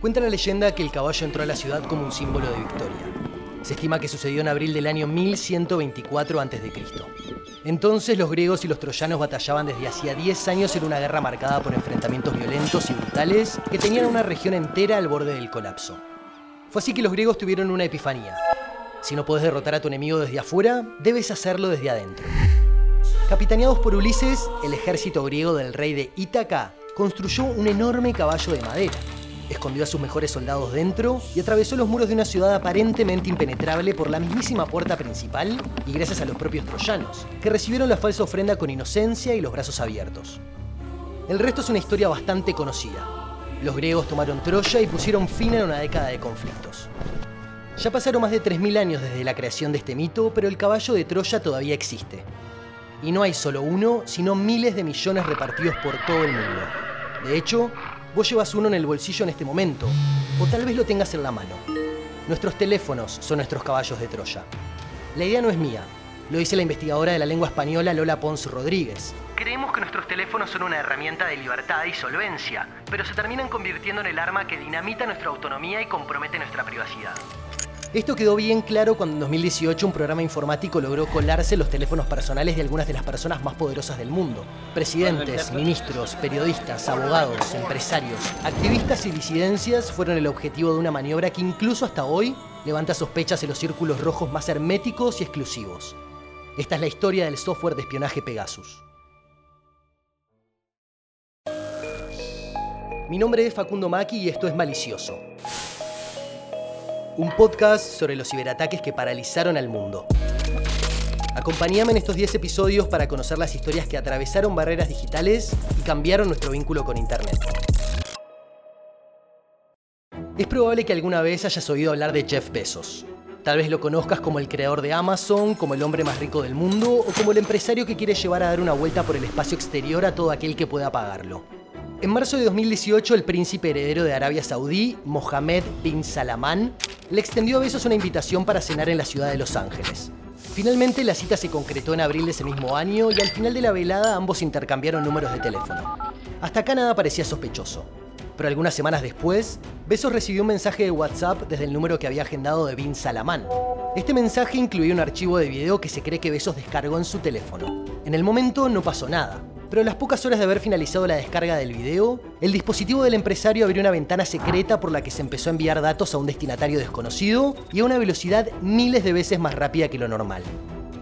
Cuenta la leyenda que el caballo entró a la ciudad como un símbolo de victoria. Se estima que sucedió en abril del año 1124 a.C. Entonces los griegos y los troyanos batallaban desde hacía 10 años en una guerra marcada por enfrentamientos violentos y brutales que tenían una región entera al borde del colapso. Fue así que los griegos tuvieron una epifanía. Si no podés derrotar a tu enemigo desde afuera, debes hacerlo desde adentro. Capitaneados por Ulises, el ejército griego del rey de Ítaca construyó un enorme caballo de madera escondió a sus mejores soldados dentro y atravesó los muros de una ciudad aparentemente impenetrable por la mismísima puerta principal y gracias a los propios troyanos, que recibieron la falsa ofrenda con inocencia y los brazos abiertos. El resto es una historia bastante conocida. Los griegos tomaron Troya y pusieron fin a una década de conflictos. Ya pasaron más de 3.000 años desde la creación de este mito, pero el caballo de Troya todavía existe. Y no hay solo uno, sino miles de millones repartidos por todo el mundo. De hecho, Vos llevas uno en el bolsillo en este momento, o tal vez lo tengas en la mano. Nuestros teléfonos son nuestros caballos de Troya. La idea no es mía, lo dice la investigadora de la lengua española Lola Pons Rodríguez. Creemos que nuestros teléfonos son una herramienta de libertad y solvencia, pero se terminan convirtiendo en el arma que dinamita nuestra autonomía y compromete nuestra privacidad. Esto quedó bien claro cuando en 2018 un programa informático logró colarse los teléfonos personales de algunas de las personas más poderosas del mundo. Presidentes, ministros, periodistas, abogados, empresarios, activistas y disidencias fueron el objetivo de una maniobra que incluso hasta hoy levanta sospechas en los círculos rojos más herméticos y exclusivos. Esta es la historia del software de espionaje Pegasus. Mi nombre es Facundo Maki y esto es Malicioso un podcast sobre los ciberataques que paralizaron al mundo. Acompáñame en estos 10 episodios para conocer las historias que atravesaron barreras digitales y cambiaron nuestro vínculo con Internet. Es probable que alguna vez hayas oído hablar de Jeff Bezos. Tal vez lo conozcas como el creador de Amazon, como el hombre más rico del mundo o como el empresario que quiere llevar a dar una vuelta por el espacio exterior a todo aquel que pueda pagarlo. En marzo de 2018, el príncipe heredero de Arabia Saudí, Mohammed bin Salman, le extendió a Besos una invitación para cenar en la ciudad de Los Ángeles. Finalmente, la cita se concretó en abril de ese mismo año y al final de la velada ambos intercambiaron números de teléfono. Hasta acá nada parecía sospechoso. Pero algunas semanas después, Besos recibió un mensaje de WhatsApp desde el número que había agendado de Bin Salaman. Este mensaje incluía un archivo de video que se cree que Besos descargó en su teléfono. En el momento no pasó nada, pero a las pocas horas de haber finalizado la descarga del video, el dispositivo del empresario abrió una ventana secreta por la que se empezó a enviar datos a un destinatario desconocido y a una velocidad miles de veces más rápida que lo normal.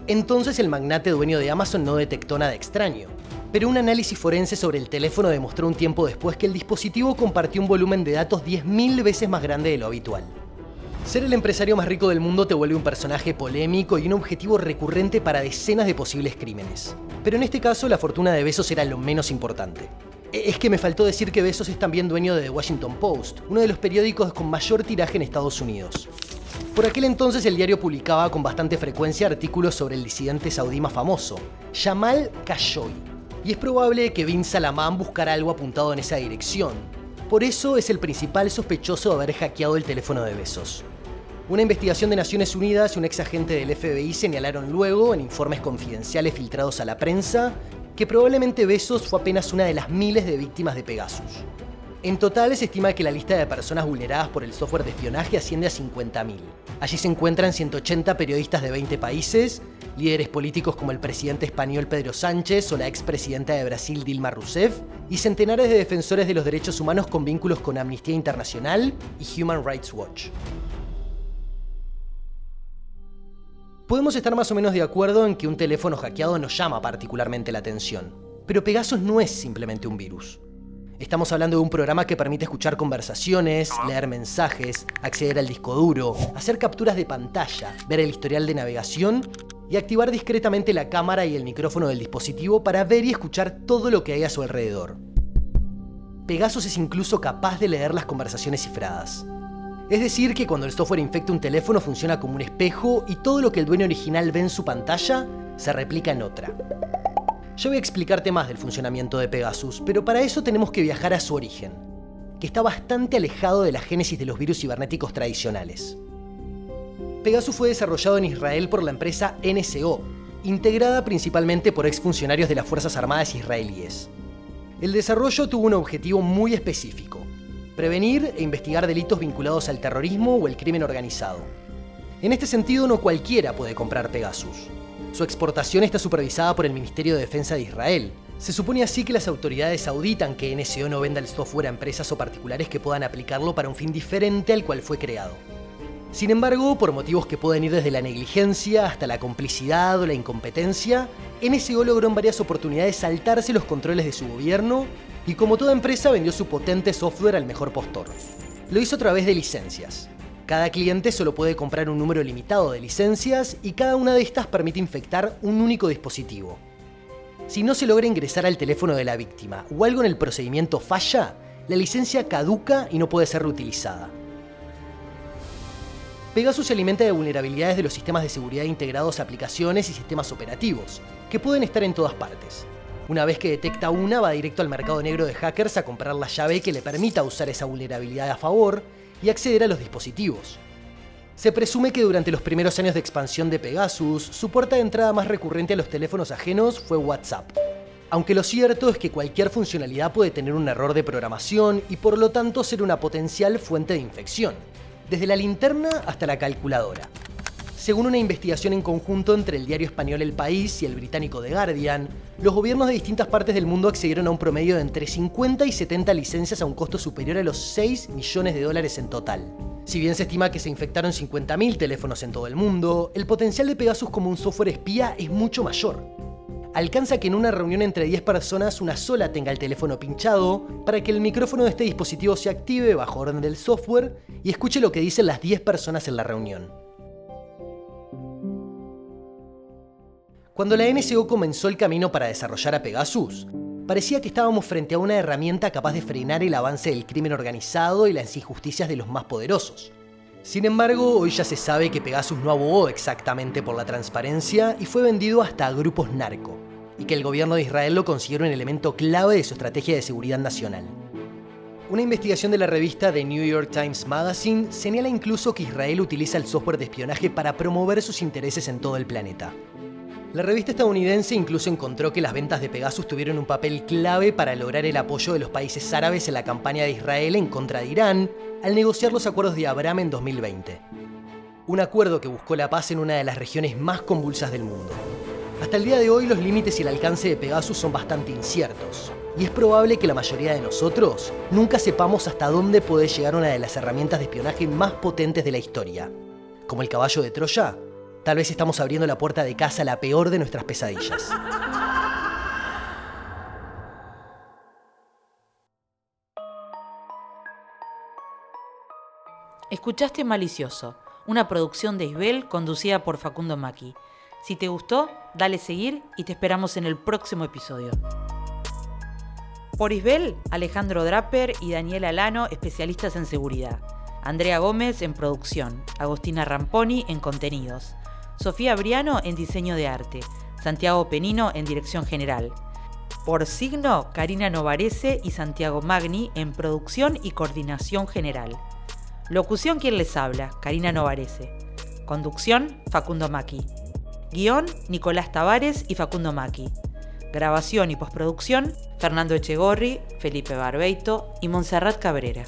Entonces el magnate dueño de Amazon no detectó nada extraño, pero un análisis forense sobre el teléfono demostró un tiempo después que el dispositivo compartió un volumen de datos 10.000 veces más grande de lo habitual. Ser el empresario más rico del mundo te vuelve un personaje polémico y un objetivo recurrente para decenas de posibles crímenes. Pero en este caso la fortuna de Besos era lo menos importante. E, es que me faltó decir que Besos es también dueño de The Washington Post, uno de los periódicos con mayor tiraje en Estados Unidos. Por aquel entonces el diario publicaba con bastante frecuencia artículos sobre el disidente saudí más famoso, Jamal Khashoggi. Y es probable que Bin Salaman buscara algo apuntado en esa dirección. Por eso es el principal sospechoso de haber hackeado el teléfono de Besos. Una investigación de Naciones Unidas y un ex agente del FBI señalaron luego, en informes confidenciales filtrados a la prensa, que probablemente Besos fue apenas una de las miles de víctimas de Pegasus. En total se estima que la lista de personas vulneradas por el software de espionaje asciende a 50.000. Allí se encuentran 180 periodistas de 20 países, líderes políticos como el presidente español Pedro Sánchez o la expresidenta de Brasil Dilma Rousseff, y centenares de defensores de los derechos humanos con vínculos con Amnistía Internacional y Human Rights Watch. Podemos estar más o menos de acuerdo en que un teléfono hackeado nos llama particularmente la atención, pero Pegasus no es simplemente un virus. Estamos hablando de un programa que permite escuchar conversaciones, leer mensajes, acceder al disco duro, hacer capturas de pantalla, ver el historial de navegación y activar discretamente la cámara y el micrófono del dispositivo para ver y escuchar todo lo que hay a su alrededor. Pegasus es incluso capaz de leer las conversaciones cifradas. Es decir, que cuando el software infecta un teléfono funciona como un espejo y todo lo que el dueño original ve en su pantalla se replica en otra. Yo voy a explicarte más del funcionamiento de Pegasus, pero para eso tenemos que viajar a su origen, que está bastante alejado de la génesis de los virus cibernéticos tradicionales. Pegasus fue desarrollado en Israel por la empresa NSO, integrada principalmente por exfuncionarios de las Fuerzas Armadas israelíes. El desarrollo tuvo un objetivo muy específico, prevenir e investigar delitos vinculados al terrorismo o el crimen organizado. En este sentido, no cualquiera puede comprar Pegasus. Su exportación está supervisada por el Ministerio de Defensa de Israel. Se supone así que las autoridades auditan que NSO no venda el software a empresas o particulares que puedan aplicarlo para un fin diferente al cual fue creado. Sin embargo, por motivos que pueden ir desde la negligencia hasta la complicidad o la incompetencia, NSO logró en varias oportunidades saltarse los controles de su gobierno y como toda empresa vendió su potente software al mejor postor. Lo hizo a través de licencias. Cada cliente solo puede comprar un número limitado de licencias y cada una de estas permite infectar un único dispositivo. Si no se logra ingresar al teléfono de la víctima o algo en el procedimiento falla, la licencia caduca y no puede ser reutilizada. Pegasus se alimenta de vulnerabilidades de los sistemas de seguridad integrados a aplicaciones y sistemas operativos, que pueden estar en todas partes. Una vez que detecta una, va directo al mercado negro de hackers a comprar la llave que le permita usar esa vulnerabilidad a favor y acceder a los dispositivos. Se presume que durante los primeros años de expansión de Pegasus, su puerta de entrada más recurrente a los teléfonos ajenos fue WhatsApp. Aunque lo cierto es que cualquier funcionalidad puede tener un error de programación y por lo tanto ser una potencial fuente de infección, desde la linterna hasta la calculadora. Según una investigación en conjunto entre el diario español El País y el británico The Guardian, los gobiernos de distintas partes del mundo accedieron a un promedio de entre 50 y 70 licencias a un costo superior a los 6 millones de dólares en total. Si bien se estima que se infectaron 50.000 teléfonos en todo el mundo, el potencial de Pegasus como un software espía es mucho mayor. Alcanza que en una reunión entre 10 personas una sola tenga el teléfono pinchado para que el micrófono de este dispositivo se active bajo orden del software y escuche lo que dicen las 10 personas en la reunión. Cuando la NSO comenzó el camino para desarrollar a Pegasus, parecía que estábamos frente a una herramienta capaz de frenar el avance del crimen organizado y las injusticias de los más poderosos. Sin embargo, hoy ya se sabe que Pegasus no abogó exactamente por la transparencia y fue vendido hasta a grupos narco, y que el gobierno de Israel lo considera un elemento clave de su estrategia de seguridad nacional. Una investigación de la revista The New York Times Magazine señala incluso que Israel utiliza el software de espionaje para promover sus intereses en todo el planeta. La revista estadounidense incluso encontró que las ventas de Pegasus tuvieron un papel clave para lograr el apoyo de los países árabes en la campaña de Israel en contra de Irán al negociar los acuerdos de Abraham en 2020. Un acuerdo que buscó la paz en una de las regiones más convulsas del mundo. Hasta el día de hoy los límites y el alcance de Pegasus son bastante inciertos, y es probable que la mayoría de nosotros nunca sepamos hasta dónde puede llegar una de las herramientas de espionaje más potentes de la historia, como el caballo de Troya Tal vez estamos abriendo la puerta de casa a la peor de nuestras pesadillas. Escuchaste Malicioso, una producción de Isbel conducida por Facundo Maki. Si te gustó, dale seguir y te esperamos en el próximo episodio. Por Isbel, Alejandro Draper y Daniel Alano, especialistas en seguridad. Andrea Gómez en producción, Agostina Ramponi en contenidos. Sofía Briano en diseño de arte, Santiago Penino en dirección general. Por signo, Karina Novarese y Santiago Magni en producción y coordinación general. Locución quien les habla, Karina Novarese. Conducción, Facundo Maki. Guión, Nicolás Tavares y Facundo Maki. Grabación y postproducción, Fernando Echegorri, Felipe Barbeito y Montserrat Cabrera.